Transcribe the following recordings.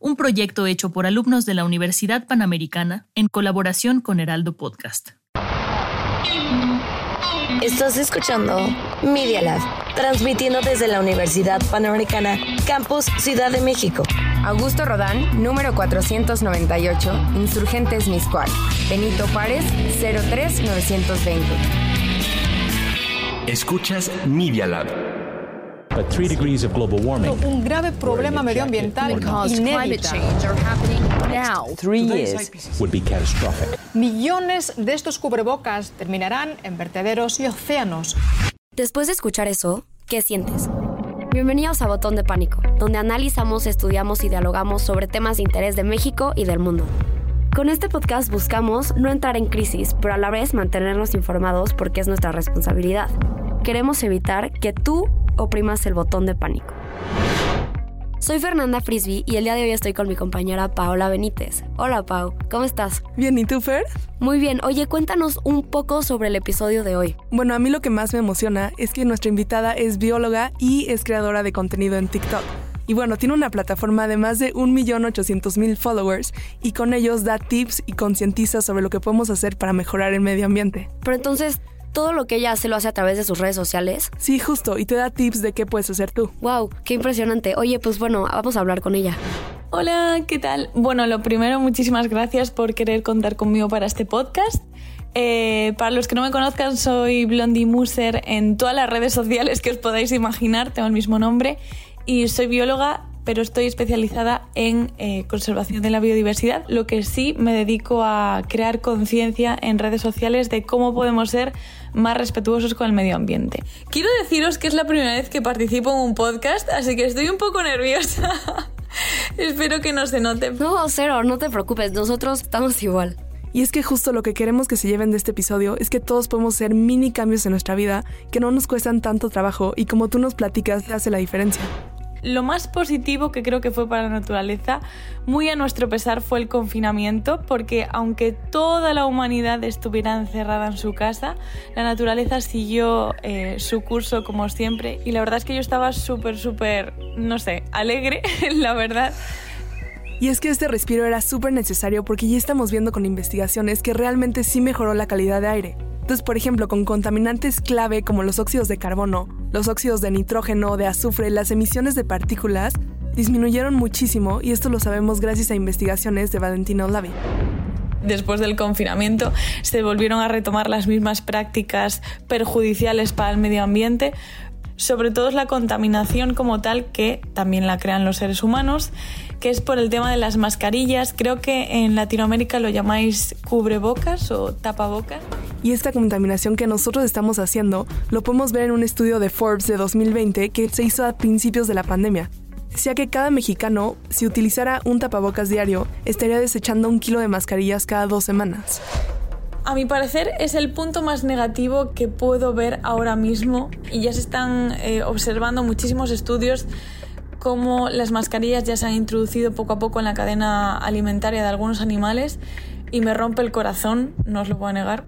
Un proyecto hecho por alumnos de la Universidad Panamericana en colaboración con Heraldo Podcast. Estás escuchando Media Lab, transmitiendo desde la Universidad Panamericana, Campus Ciudad de México. Augusto Rodán, número 498, Insurgentes Miscual. Benito Juárez, 03920. Escuchas Media Lab un grave problema medioambiental inédito. Millones de estos cubrebocas terminarán en vertederos y océanos. Después de escuchar eso, ¿qué sientes? Bienvenidos a Botón de Pánico, donde analizamos, estudiamos y dialogamos sobre temas de interés de México y del mundo. Con este podcast buscamos no entrar en crisis, pero a la vez mantenernos informados porque es nuestra responsabilidad. Queremos evitar que tú oprimas el botón de pánico. Soy Fernanda Frisby y el día de hoy estoy con mi compañera Paola Benítez. Hola Pau, ¿cómo estás? Bien, ¿y tú Fer? Muy bien, oye, cuéntanos un poco sobre el episodio de hoy. Bueno, a mí lo que más me emociona es que nuestra invitada es bióloga y es creadora de contenido en TikTok. Y bueno, tiene una plataforma de más de 1.800.000 followers y con ellos da tips y concientiza sobre lo que podemos hacer para mejorar el medio ambiente. Pero entonces, todo lo que ella hace lo hace a través de sus redes sociales. Sí, justo, y te da tips de qué puedes hacer tú. Wow, qué impresionante. Oye, pues bueno, vamos a hablar con ella. Hola, ¿qué tal? Bueno, lo primero, muchísimas gracias por querer contar conmigo para este podcast. Eh, para los que no me conozcan, soy Blondie Muser en todas las redes sociales que os podáis imaginar, tengo el mismo nombre, y soy bióloga pero estoy especializada en eh, conservación de la biodiversidad, lo que sí me dedico a crear conciencia en redes sociales de cómo podemos ser más respetuosos con el medio ambiente. Quiero deciros que es la primera vez que participo en un podcast, así que estoy un poco nerviosa. Espero que no se note. No, cero, no te preocupes, nosotros estamos igual. Y es que justo lo que queremos que se lleven de este episodio es que todos podemos hacer mini cambios en nuestra vida que no nos cuestan tanto trabajo y como tú nos platicas, hace la diferencia lo más positivo que creo que fue para la naturaleza, muy a nuestro pesar, fue el confinamiento, porque aunque toda la humanidad estuviera encerrada en su casa, la naturaleza siguió eh, su curso como siempre y la verdad es que yo estaba súper, súper, no sé, alegre, la verdad. Y es que este respiro era súper necesario porque ya estamos viendo con investigaciones que realmente sí mejoró la calidad de aire. Entonces, por ejemplo, con contaminantes clave como los óxidos de carbono, los óxidos de nitrógeno, de azufre, las emisiones de partículas disminuyeron muchísimo y esto lo sabemos gracias a investigaciones de Valentino Lavi. Después del confinamiento se volvieron a retomar las mismas prácticas perjudiciales para el medio ambiente, sobre todo es la contaminación como tal que también la crean los seres humanos que es por el tema de las mascarillas. Creo que en Latinoamérica lo llamáis cubrebocas o tapabocas. Y esta contaminación que nosotros estamos haciendo lo podemos ver en un estudio de Forbes de 2020 que se hizo a principios de la pandemia. Decía que cada mexicano, si utilizara un tapabocas diario, estaría desechando un kilo de mascarillas cada dos semanas. A mi parecer es el punto más negativo que puedo ver ahora mismo y ya se están eh, observando muchísimos estudios cómo las mascarillas ya se han introducido poco a poco en la cadena alimentaria de algunos animales y me rompe el corazón, no os lo puedo negar.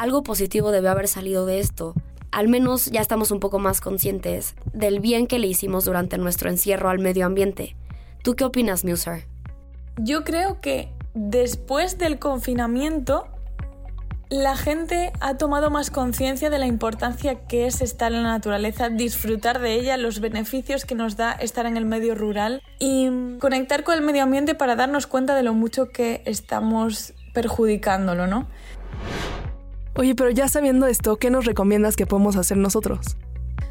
Algo positivo debe haber salido de esto. Al menos ya estamos un poco más conscientes del bien que le hicimos durante nuestro encierro al medio ambiente. ¿Tú qué opinas, Muser? Yo creo que después del confinamiento la gente ha tomado más conciencia de la importancia que es estar en la naturaleza, disfrutar de ella, los beneficios que nos da estar en el medio rural y conectar con el medio ambiente para darnos cuenta de lo mucho que estamos perjudicándolo, ¿no? Oye, pero ya sabiendo esto, ¿qué nos recomiendas que podemos hacer nosotros?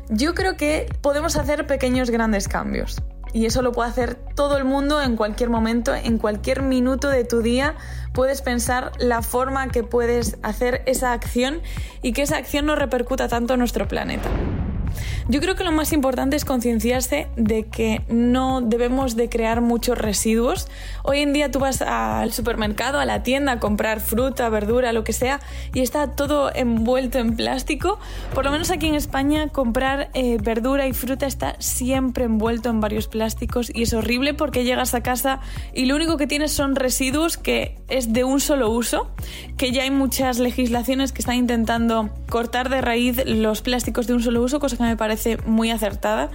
Yo creo que podemos hacer pequeños grandes cambios. y eso lo puede hacer todo el mundo en cualquier momento, en cualquier minuto de tu día. Puedes pensar la forma que puedes hacer esa acción y que esa acción no repercuta tanto en nuestro planeta. Yo creo que lo más importante es concienciarse de que no debemos de crear muchos residuos. Hoy en día tú vas al supermercado, a la tienda a comprar fruta, verdura, lo que sea, y está todo envuelto en plástico. Por lo menos aquí en España comprar eh, verdura y fruta está siempre envuelto en varios plásticos y es horrible porque llegas a casa y lo único que tienes son residuos que es de un solo uso, que ya hay muchas legislaciones que están intentando cortar de raíz los plásticos de un solo uso, cosa que me parece muy acertada.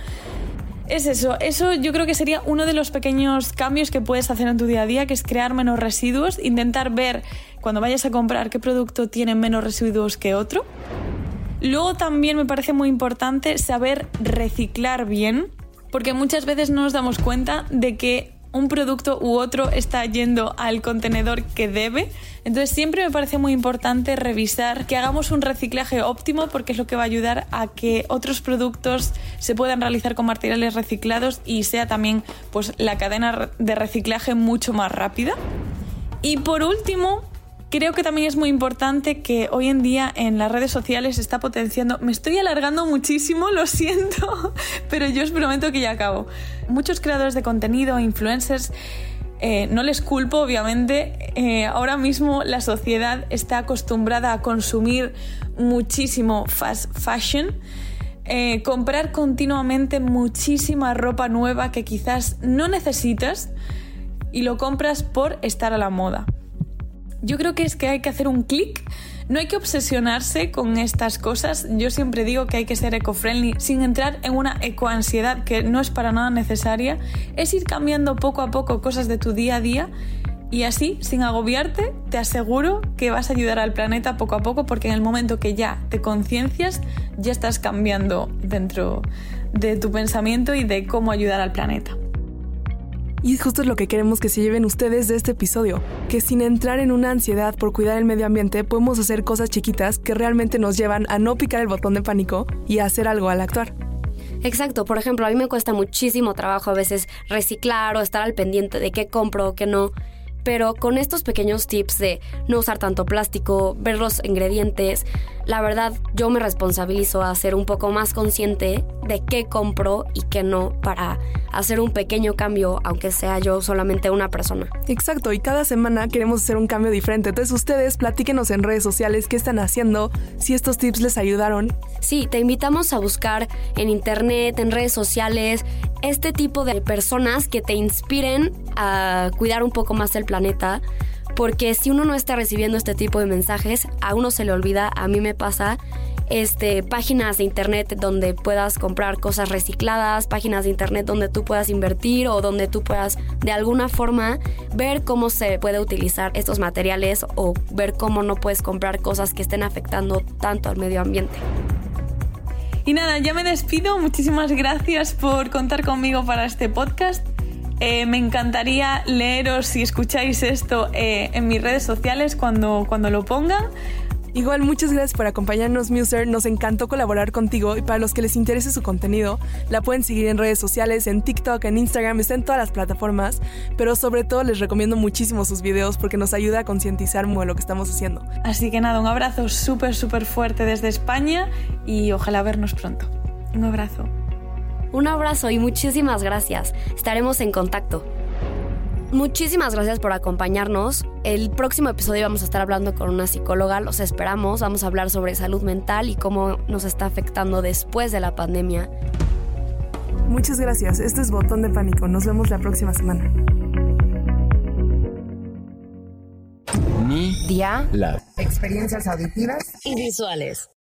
Es eso, eso yo creo que sería uno de los pequeños cambios que puedes hacer en tu día a día, que es crear menos residuos, intentar ver cuando vayas a comprar qué producto tiene menos residuos que otro. Luego también me parece muy importante saber reciclar bien, porque muchas veces no nos damos cuenta de que un producto u otro está yendo al contenedor que debe. Entonces siempre me parece muy importante revisar que hagamos un reciclaje óptimo porque es lo que va a ayudar a que otros productos se puedan realizar con materiales reciclados y sea también pues la cadena de reciclaje mucho más rápida. Y por último, Creo que también es muy importante que hoy en día en las redes sociales se está potenciando. Me estoy alargando muchísimo, lo siento, pero yo os prometo que ya acabo. Muchos creadores de contenido, influencers, eh, no les culpo, obviamente. Eh, ahora mismo la sociedad está acostumbrada a consumir muchísimo fast fashion. Eh, comprar continuamente muchísima ropa nueva que quizás no necesitas y lo compras por estar a la moda. Yo creo que es que hay que hacer un clic. No hay que obsesionarse con estas cosas. Yo siempre digo que hay que ser eco-friendly sin entrar en una ecoansiedad que no es para nada necesaria. Es ir cambiando poco a poco cosas de tu día a día y así, sin agobiarte, te aseguro que vas a ayudar al planeta poco a poco porque en el momento que ya te conciencias, ya estás cambiando dentro de tu pensamiento y de cómo ayudar al planeta. Y justo es lo que queremos que se lleven ustedes de este episodio, que sin entrar en una ansiedad por cuidar el medio ambiente podemos hacer cosas chiquitas que realmente nos llevan a no picar el botón de pánico y a hacer algo al actuar. Exacto, por ejemplo, a mí me cuesta muchísimo trabajo a veces reciclar o estar al pendiente de qué compro o qué no pero con estos pequeños tips de no usar tanto plástico, ver los ingredientes, la verdad yo me responsabilizo a ser un poco más consciente de qué compro y qué no para hacer un pequeño cambio, aunque sea yo solamente una persona. Exacto, y cada semana queremos hacer un cambio diferente. Entonces ustedes platíquenos en redes sociales qué están haciendo, si estos tips les ayudaron. Sí, te invitamos a buscar en internet, en redes sociales, este tipo de personas que te inspiren a cuidar un poco más el planeta. Porque si uno no está recibiendo este tipo de mensajes, a uno se le olvida, a mí me pasa, este, páginas de internet donde puedas comprar cosas recicladas, páginas de internet donde tú puedas invertir o donde tú puedas de alguna forma ver cómo se puede utilizar estos materiales o ver cómo no puedes comprar cosas que estén afectando tanto al medio ambiente. Y nada, ya me despido. Muchísimas gracias por contar conmigo para este podcast. Eh, me encantaría leeros si escucháis esto eh, en mis redes sociales cuando, cuando lo pongan. Igual, muchas gracias por acompañarnos, Muser. Nos encantó colaborar contigo y para los que les interese su contenido, la pueden seguir en redes sociales, en TikTok, en Instagram, está en todas las plataformas. Pero sobre todo les recomiendo muchísimo sus videos porque nos ayuda a concientizar de lo que estamos haciendo. Así que nada, un abrazo súper, súper fuerte desde España y ojalá vernos pronto. Un abrazo. Un abrazo y muchísimas gracias. Estaremos en contacto. Muchísimas gracias por acompañarnos. El próximo episodio vamos a estar hablando con una psicóloga, los esperamos. Vamos a hablar sobre salud mental y cómo nos está afectando después de la pandemia. Muchas gracias. Este es Botón de Pánico. Nos vemos la próxima semana. Mi Día. la Experiencias auditivas Y visuales.